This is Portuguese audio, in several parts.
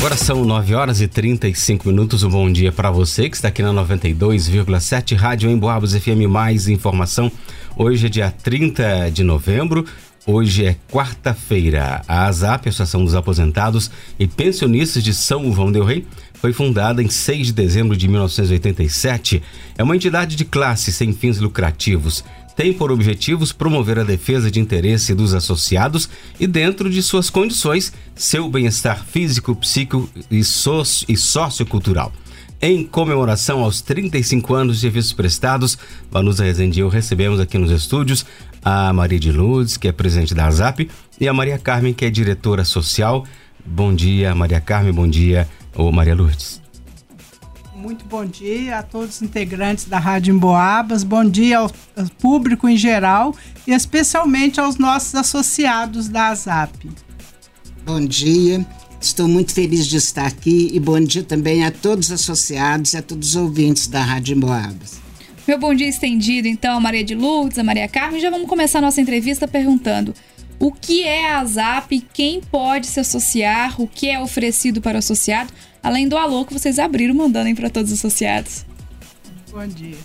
Agora são 9 horas e 35 minutos. Um bom dia para você que está aqui na 92,7 Rádio Emboabas FM. Mais informação. Hoje é dia 30 de novembro. Hoje é quarta-feira. A ASAP, Associação dos Aposentados e Pensionistas de São João del Rei, foi fundada em 6 de dezembro de 1987. É uma entidade de classe sem fins lucrativos tem por objetivos promover a defesa de interesse dos associados e, dentro de suas condições, seu bem-estar físico, psíquico e, socio, e sociocultural. Em comemoração aos 35 anos de serviços prestados, Vanusa Rezende recebemos aqui nos estúdios a Maria de Lourdes, que é presidente da ASAP, e a Maria Carmen, que é diretora social. Bom dia, Maria Carmen, bom dia, ô Maria Lourdes. Muito bom dia a todos os integrantes da Rádio Emboabas, bom dia ao, público em geral e especialmente aos nossos associados da ASAP. Bom dia, estou muito feliz de estar aqui e bom dia também a todos os associados e a todos os ouvintes da Rádio Emboabas. Meu bom dia estendido, então, a Maria de Lourdes, a Maria Carmen. Já vamos começar a nossa entrevista perguntando o que é a ASAP, quem pode se associar, o que é oferecido para o associado além do alô que vocês abriram mandando para todos os associados. Bom dia.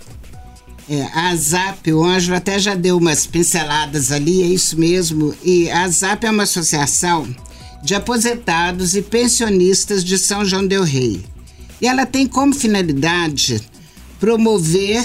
É, a ZAP, o Ângelo até já deu umas pinceladas ali, é isso mesmo. E a ZAP é uma associação de aposentados e pensionistas de São João Del Rei. E ela tem como finalidade promover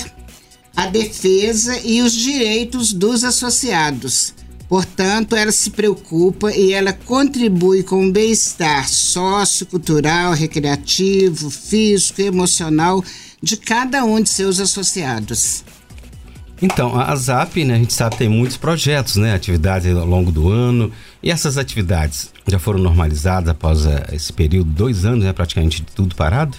a defesa e os direitos dos associados, Portanto, ela se preocupa e ela contribui com o bem-estar sociocultural, recreativo, físico e emocional de cada um de seus associados. Então, a ZAP, né, a gente sabe, tem muitos projetos, né, atividades ao longo do ano. E essas atividades já foram normalizadas após uh, esse período, dois anos, né, praticamente tudo parado?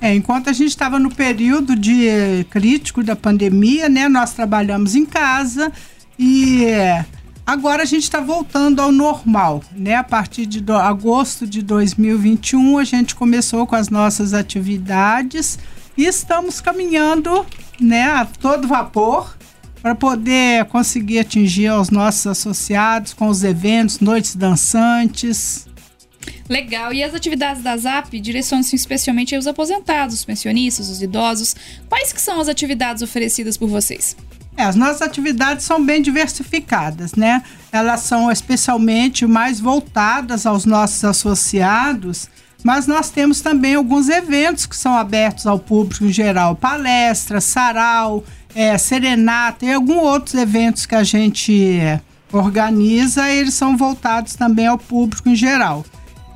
É, enquanto a gente estava no período de eh, crítico da pandemia, né, nós trabalhamos em casa e eh, Agora a gente está voltando ao normal, né? A partir de do, agosto de 2021 a gente começou com as nossas atividades e estamos caminhando, né, a todo vapor para poder conseguir atingir os nossos associados com os eventos, noites dançantes. Legal. E as atividades da ZAP direcionam-se especialmente aos aposentados, os pensionistas, os idosos. Quais que são as atividades oferecidas por vocês? É, as nossas atividades são bem diversificadas, né? Elas são especialmente mais voltadas aos nossos associados, mas nós temos também alguns eventos que são abertos ao público em geral, palestras, sarau, é, serenata e alguns outros eventos que a gente organiza, eles são voltados também ao público em geral.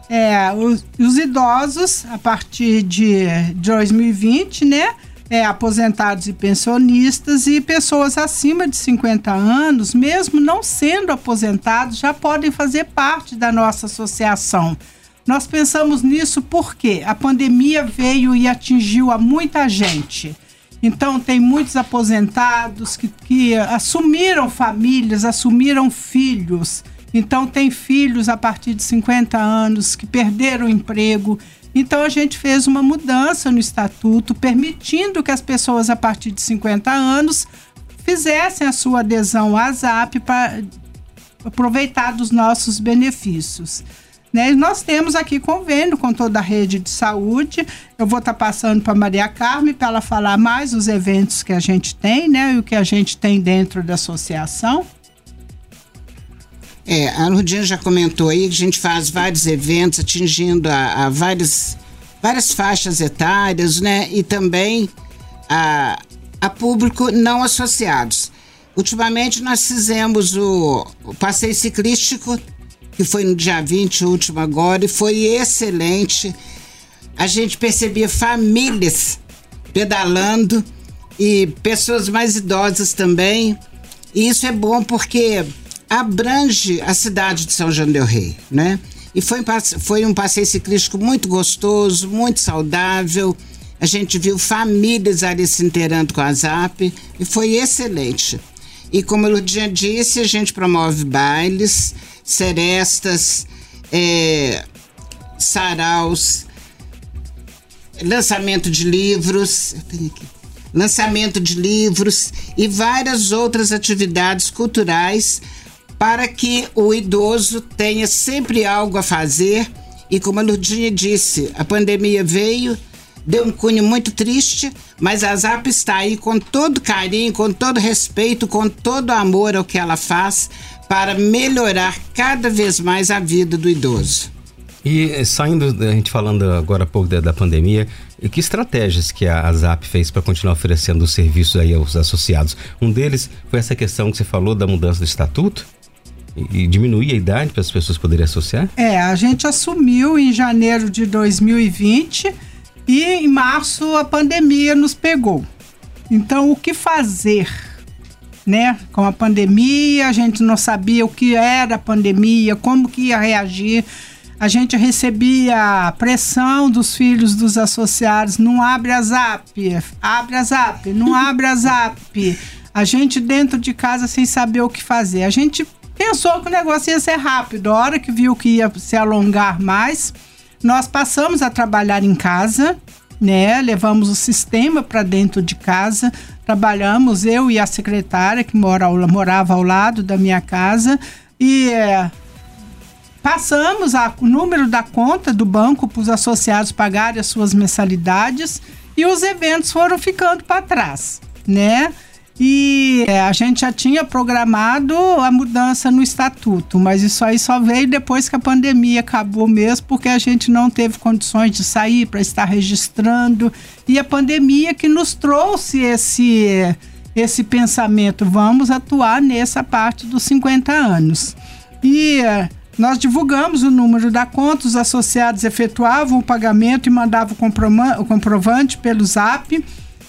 É, os, os idosos, a partir de 2020, né? É, aposentados e pensionistas e pessoas acima de 50 anos, mesmo não sendo aposentados, já podem fazer parte da nossa associação. Nós pensamos nisso porque a pandemia veio e atingiu a muita gente. Então, tem muitos aposentados que, que assumiram famílias, assumiram filhos. Então, tem filhos a partir de 50 anos que perderam o emprego então a gente fez uma mudança no estatuto, permitindo que as pessoas a partir de 50 anos fizessem a sua adesão à ZAP para aproveitar dos nossos benefícios. Né? nós temos aqui convênio com toda a rede de saúde. Eu vou estar tá passando para Maria Carme para ela falar mais os eventos que a gente tem, né? E o que a gente tem dentro da associação. É, a Rudinha já comentou aí que a gente faz vários eventos atingindo a, a várias, várias faixas etárias, né? E também a, a público não associados. Ultimamente nós fizemos o, o passeio ciclístico, que foi no dia 20, o último agora, e foi excelente. A gente percebia famílias pedalando e pessoas mais idosas também. E isso é bom porque abrange a cidade de São João del Rei, né? E foi, foi um passeio ciclístico muito gostoso, muito saudável. A gente viu famílias ali se inteirando com a ZAP e foi excelente. E como o Ludinha disse, a gente promove bailes, serestas, é, saraus, lançamento de livros. Lançamento de livros e várias outras atividades culturais para que o idoso tenha sempre algo a fazer E como a Nurdinha disse, a pandemia veio, deu um cunho muito triste, mas a ZAP está aí com todo carinho, com todo respeito, com todo amor ao que ela faz para melhorar cada vez mais a vida do idoso. E eh, saindo, a gente falando agora há pouco da, da pandemia, que estratégias que a, a ZAP fez para continuar oferecendo os serviços aí aos associados? Um deles foi essa questão que você falou da mudança do estatuto? E, diminuir a idade para as pessoas poderem associar? É, a gente assumiu em janeiro de 2020 e em março a pandemia nos pegou. Então, o que fazer? Né? Com a pandemia, a gente não sabia o que era a pandemia, como que ia reagir a gente recebia pressão dos filhos dos associados, não abre a zap, abre a zap, não abre a zap. A gente dentro de casa sem saber o que fazer. A gente pensou que o negócio ia ser rápido. A hora que viu que ia se alongar mais, nós passamos a trabalhar em casa, né? Levamos o sistema para dentro de casa, trabalhamos eu e a secretária que mora, morava ao lado da minha casa e é, Passamos a, o número da conta do banco para os associados pagarem as suas mensalidades e os eventos foram ficando para trás, né? E é, a gente já tinha programado a mudança no estatuto, mas isso aí só veio depois que a pandemia acabou mesmo, porque a gente não teve condições de sair para estar registrando. E a pandemia que nos trouxe esse, esse pensamento: vamos atuar nessa parte dos 50 anos. E nós divulgamos o número da conta, os associados efetuavam o pagamento e mandavam o comprovante pelo zap.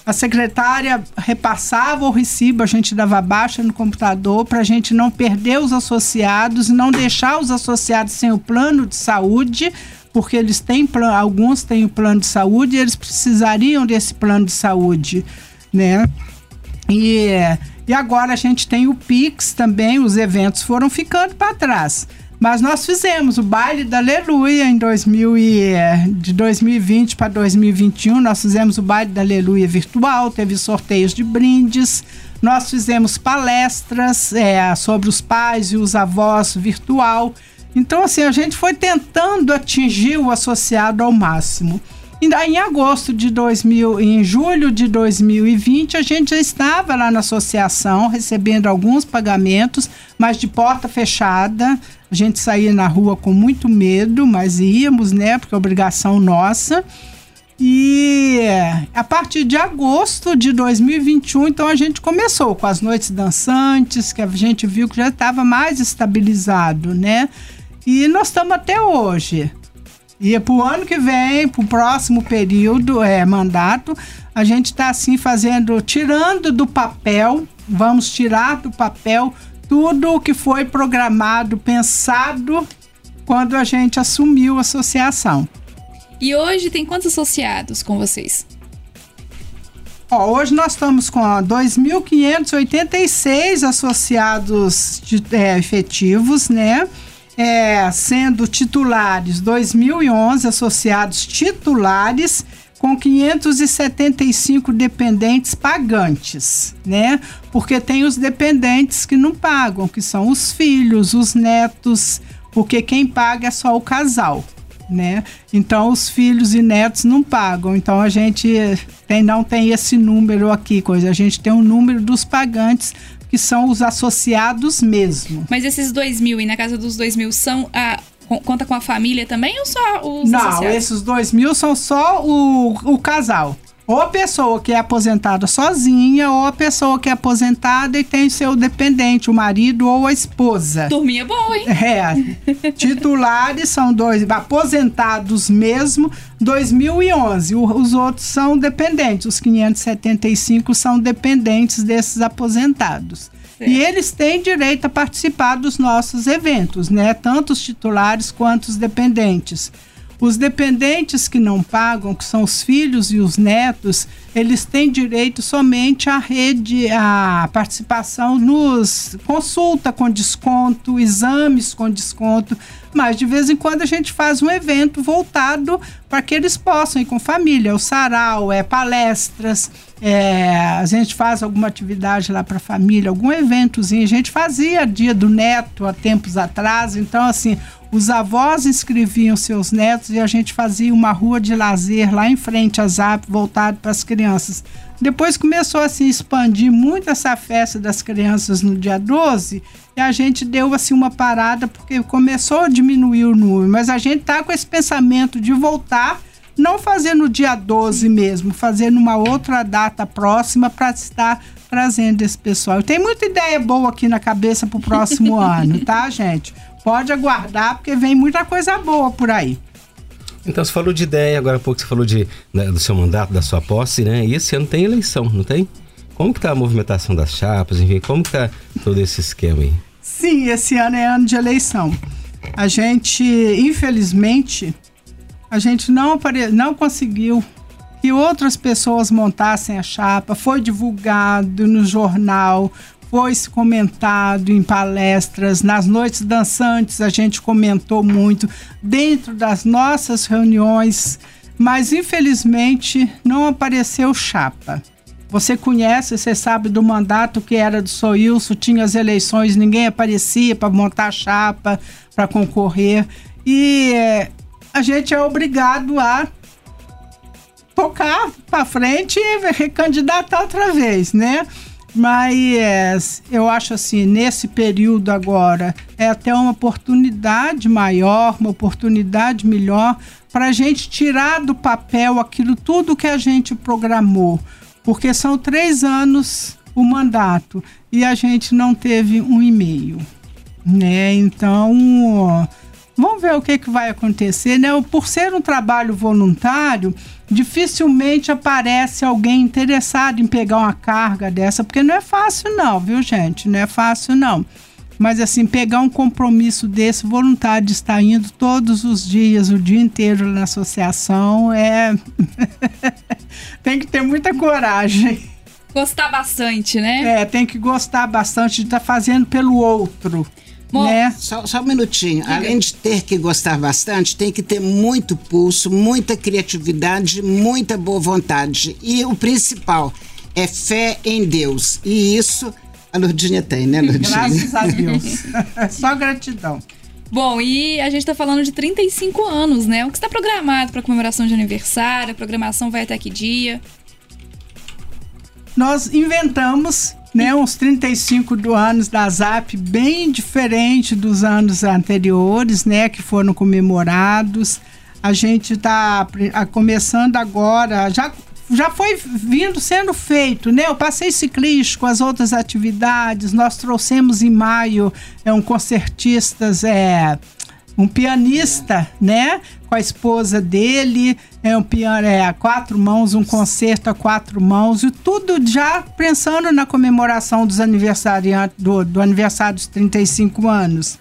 A secretária repassava o recibo, a gente dava baixa no computador para a gente não perder os associados e não deixar os associados sem o plano de saúde, porque eles têm alguns têm o plano de saúde e eles precisariam desse plano de saúde, né? E, e agora a gente tem o Pix também, os eventos foram ficando para trás. Mas nós fizemos o baile da Aleluia em 2000 e, é, de 2020 para 2021. Nós fizemos o baile da Aleluia virtual, teve sorteios de brindes. Nós fizemos palestras é, sobre os pais e os avós virtual. Então, assim, a gente foi tentando atingir o associado ao máximo. Em agosto de 2000, em julho de 2020, a gente já estava lá na associação recebendo alguns pagamentos, mas de porta fechada. A gente saía na rua com muito medo, mas íamos, né? Porque é obrigação nossa. E a partir de agosto de 2021, então a gente começou com as noites dançantes, que a gente viu que já estava mais estabilizado, né? E nós estamos até hoje. E para o ano que vem, para o próximo período, é, mandato, a gente está assim fazendo, tirando do papel, vamos tirar do papel tudo o que foi programado, pensado quando a gente assumiu a associação. E hoje tem quantos associados com vocês? Ó, hoje nós estamos com 2.586 associados de, é, efetivos, né? É, sendo titulares 2011 associados titulares com 575 dependentes pagantes, né? Porque tem os dependentes que não pagam, que são os filhos, os netos, porque quem paga é só o casal, né? Então os filhos e netos não pagam. Então a gente tem, não tem esse número aqui, coisa. A gente tem o um número dos pagantes que são os associados mesmo. Mas esses dois mil e na casa dos dois mil são a conta com a família também ou só os Não, associados? esses dois mil são só o, o casal. Ou a pessoa que é aposentada sozinha, ou a pessoa que é aposentada e tem seu dependente, o marido ou a esposa. Turminha boa, hein? É. Titulares são dois, aposentados mesmo, 2011. Os outros são dependentes, os 575 são dependentes desses aposentados. E eles têm direito a participar dos nossos eventos, né? Tanto os titulares quanto os dependentes. Os dependentes que não pagam, que são os filhos e os netos, eles têm direito somente à rede, à participação nos consulta com desconto, exames com desconto, mas de vez em quando a gente faz um evento voltado para que eles possam ir com família, o sarau, é palestras, é, a gente faz alguma atividade lá para a família, algum eventozinho. A gente fazia dia do neto há tempos atrás, então assim, os avós inscreviam seus netos e a gente fazia uma rua de lazer lá em frente à ZAP, voltado para as crianças. Depois começou a se expandir muito essa festa das crianças no dia 12 e a gente deu assim uma parada porque começou a diminuir o número, mas a gente tá com esse pensamento de voltar não fazer no dia 12 mesmo, fazer numa outra data próxima para estar trazendo esse pessoal. Tem muita ideia boa aqui na cabeça para o próximo ano, tá, gente? Pode aguardar, porque vem muita coisa boa por aí. Então você falou de ideia, agora há pouco você falou de, né, do seu mandato, da sua posse, né? E esse ano tem eleição, não tem? Como que tá a movimentação das chapas, enfim, como que tá todo esse esquema aí? Sim, esse ano é ano de eleição. A gente, infelizmente, a gente não, apare... não conseguiu que outras pessoas montassem a chapa, foi divulgado no jornal, foi comentado em palestras, nas noites dançantes a gente comentou muito, dentro das nossas reuniões, mas infelizmente não apareceu chapa. Você conhece, você sabe do mandato que era do Soilso, tinha as eleições, ninguém aparecia para montar chapa, para concorrer. E é, a gente é obrigado a tocar para frente e recandidatar outra vez, né? Mas eu acho assim, nesse período agora, é até uma oportunidade maior, uma oportunidade melhor para a gente tirar do papel aquilo tudo que a gente programou. Porque são três anos o mandato e a gente não teve um e-mail. Né? Então, vamos ver o que, que vai acontecer. Né? Por ser um trabalho voluntário, dificilmente aparece alguém interessado em pegar uma carga dessa, porque não é fácil não, viu gente? Não é fácil não. Mas assim, pegar um compromisso desse voluntário de estar indo todos os dias, o dia inteiro na associação, é. tem que ter muita coragem. Gostar bastante, né? É, tem que gostar bastante de estar fazendo pelo outro. Bom, né? só, só um minutinho. Diga. Além de ter que gostar bastante, tem que ter muito pulso, muita criatividade, muita boa vontade. E o principal é fé em Deus. E isso a Lourdinha tem, né, Lourdinha? Graças a Deus. só gratidão. Bom, e a gente está falando de 35 anos, né? O que está programado para comemoração de aniversário? A programação vai até que dia? Nós inventamos né, uns 35 do anos da ZAP, bem diferente dos anos anteriores, né, que foram comemorados. A gente está começando agora, já já foi vindo sendo feito, né? O passeio ciclístico, as outras atividades, nós trouxemos em maio é um concertistas é um pianista, né? Com a esposa dele, é um piano é, a quatro mãos, um concerto a quatro mãos, e tudo já pensando na comemoração dos aniversariantes, do, do aniversário dos 35 anos.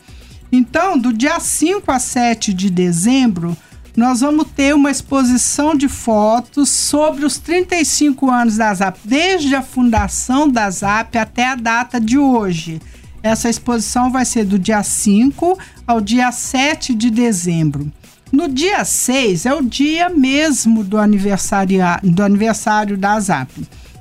Então, do dia 5 a 7 de dezembro, nós vamos ter uma exposição de fotos sobre os 35 anos da ZAP, desde a fundação da ZAP até a data de hoje. Essa exposição vai ser do dia 5 ao dia 7 de dezembro. No dia 6 é o dia mesmo do aniversário, do aniversário da ZAP.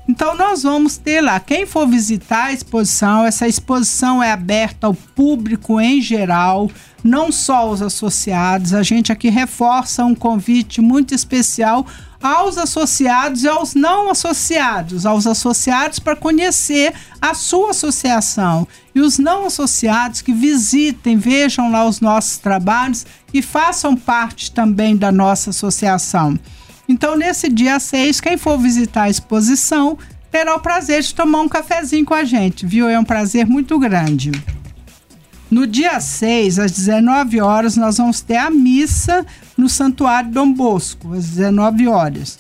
Então nós vamos ter lá, quem for visitar a exposição, essa exposição é aberta ao público em geral, não só os associados. A gente aqui reforça um convite muito especial aos associados e aos não associados, aos associados para conhecer a sua associação e os não associados que visitem, vejam lá os nossos trabalhos e façam parte também da nossa associação. Então, nesse dia 6, quem for visitar a exposição terá o prazer de tomar um cafezinho com a gente, viu? É um prazer muito grande. No dia 6, às 19 horas, nós vamos ter a missa no Santuário Dom Bosco, às 19 horas.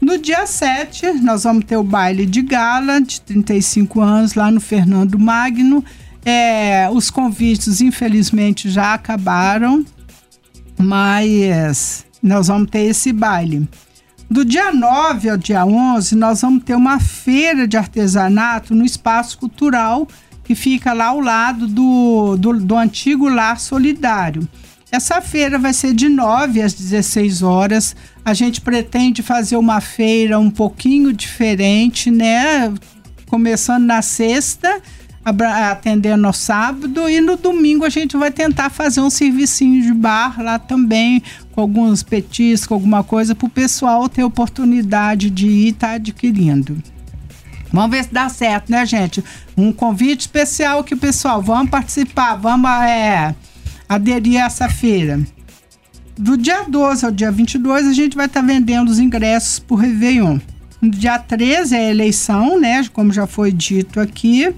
No dia 7, nós vamos ter o baile de gala de 35 anos lá no Fernando Magno. É, os convites, infelizmente, já acabaram, mas nós vamos ter esse baile. Do dia 9 ao dia 11, nós vamos ter uma feira de artesanato no Espaço Cultural, que fica lá ao lado do, do, do antigo Lar Solidário. Essa feira vai ser de 9 às 16 horas. A gente pretende fazer uma feira um pouquinho diferente, né? Começando na sexta, atendendo no sábado, e no domingo a gente vai tentar fazer um servicinho de bar lá também, com alguns petiscos, alguma coisa, para o pessoal ter oportunidade de ir estar tá adquirindo. Vamos ver se dá certo, né, gente? Um convite especial aqui, pessoal. Vamos participar, vamos é, aderir a essa feira. Do dia 12 ao dia 22, a gente vai estar tá vendendo os ingressos por Réveillon. No dia 13 é a eleição, né? Como já foi dito aqui.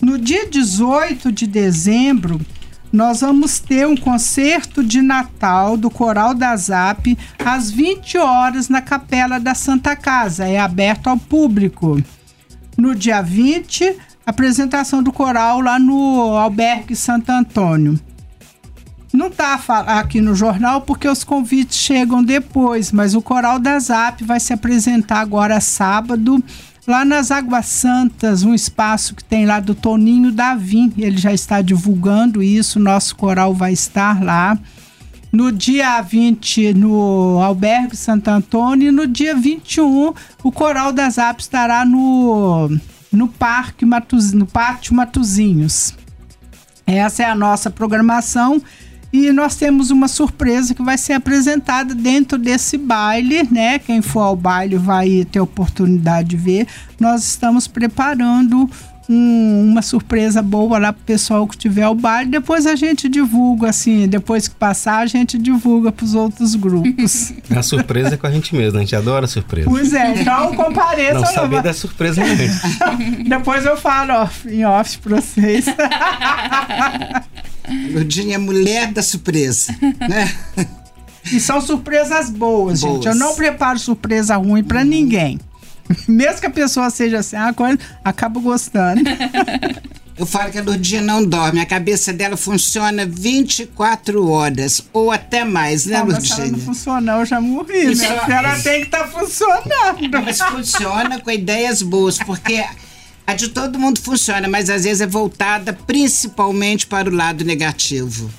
No dia 18 de dezembro, nós vamos ter um concerto de Natal do Coral da ZAP às 20 horas na Capela da Santa Casa. É aberto ao público. No dia 20, apresentação do coral lá no Albergue Santo Antônio. Não está aqui no jornal porque os convites chegam depois, mas o Coral da ZAP vai se apresentar agora sábado lá nas Águas Santas, um espaço que tem lá do Toninho Davim. Ele já está divulgando isso, nosso coral vai estar lá. No dia 20, no Albergue Santo Antônio, e no dia 21, o Coral das Apes estará no, no Parque Matuz, no Pátio Matuzinhos. Essa é a nossa programação e nós temos uma surpresa que vai ser apresentada dentro desse baile, né? Quem for ao baile vai ter oportunidade de ver. Nós estamos preparando um, uma surpresa boa lá pro pessoal que tiver o baile. Depois a gente divulga, assim, depois que passar, a gente divulga pros outros grupos. A surpresa é com a gente mesmo, a gente adora surpresa. Pois é, então compareça. Não saber não. da surpresa mesmo. depois eu falo ó, em off pra vocês. Ludinha é mulher da surpresa, né? E são surpresas boas, boas, gente. Eu não preparo surpresa ruim para ninguém. Mesmo que a pessoa seja assim, a coisa, acaba gostando. Eu falo que a Lourdinha não dorme, a cabeça dela funciona 24 horas ou até mais, né, ah, Lourdinha? Se ela não funcionar, eu já morri, né? Ela tem que estar tá funcionando. Mas funciona com ideias boas, porque a de todo mundo funciona, mas às vezes é voltada principalmente para o lado negativo.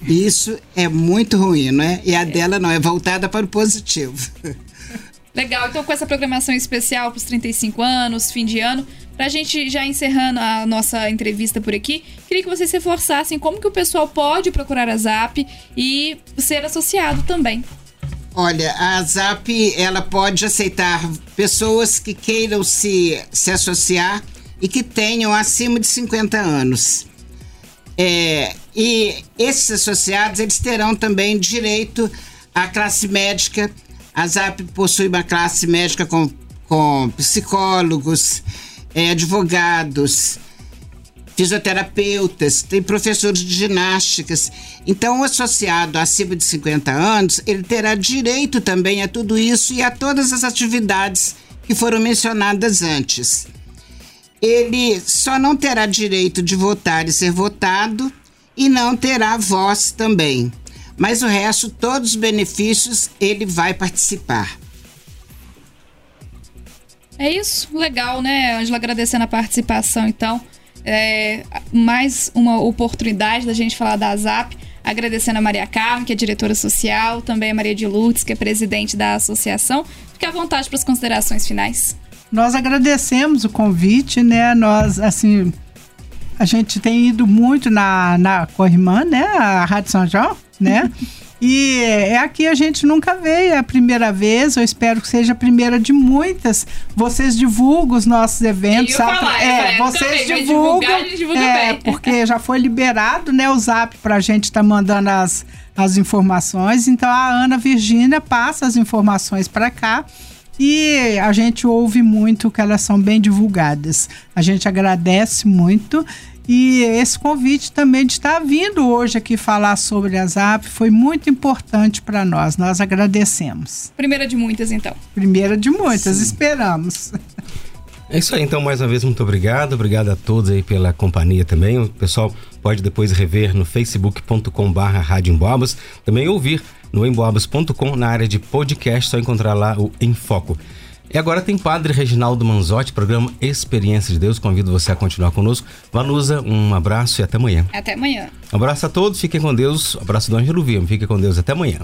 Isso é muito ruim, não é? E a dela não, é voltada para o positivo. Legal, então com essa programação especial para os 35 anos, fim de ano, para a gente já encerrando a nossa entrevista por aqui, queria que vocês reforçassem como que o pessoal pode procurar a ZAP e ser associado também. Olha, a ZAP ela pode aceitar pessoas que queiram se, se associar e que tenham acima de 50 anos. É, e esses associados eles terão também direito à classe médica a ZAP possui uma classe médica com, com psicólogos, é, advogados, fisioterapeutas, tem professores de ginásticas. Então, o associado acima de 50 anos, ele terá direito também a tudo isso e a todas as atividades que foram mencionadas antes. Ele só não terá direito de votar e ser votado e não terá voz também mas o resto, todos os benefícios, ele vai participar. É isso, legal, né, Angela? Agradecendo a participação, então. É, mais uma oportunidade da gente falar da ZAP. Agradecendo a Maria Carmen, que é diretora social, também a Maria de Lourdes, que é presidente da associação. Fique à vontade para as considerações finais. Nós agradecemos o convite, né? Nós, assim, a gente tem ido muito na, na Corrimã, né? A Rádio São João né? E é aqui a gente nunca veio, é a primeira vez, eu espero que seja a primeira de muitas. Vocês divulgam os nossos eventos? Falar, é, vocês divulgam, divulgar, é, bem. porque já foi liberado, né, o Zap para a gente estar tá mandando as, as informações. Então a Ana Virgínia passa as informações para cá. E a gente ouve muito que elas são bem divulgadas. A gente agradece muito e esse convite também de estar vindo hoje aqui falar sobre a ZAP foi muito importante para nós. Nós agradecemos. Primeira de muitas, então. Primeira de muitas, Sim. esperamos. É isso aí, então, mais uma vez, muito obrigado. Obrigado a todos aí pela companhia também. O pessoal pode depois rever no facebook.com barra Também ouvir no emboabas.com na área de podcast, só encontrar lá o Em Foco. E agora tem Padre Reginaldo Manzotti, programa Experiência de Deus. Convido você a continuar conosco. Vanusa, um abraço e até amanhã. Até amanhã. Um abraço a todos, fiquem com Deus. Um abraço do Ângelo Vima, fiquem com Deus até amanhã.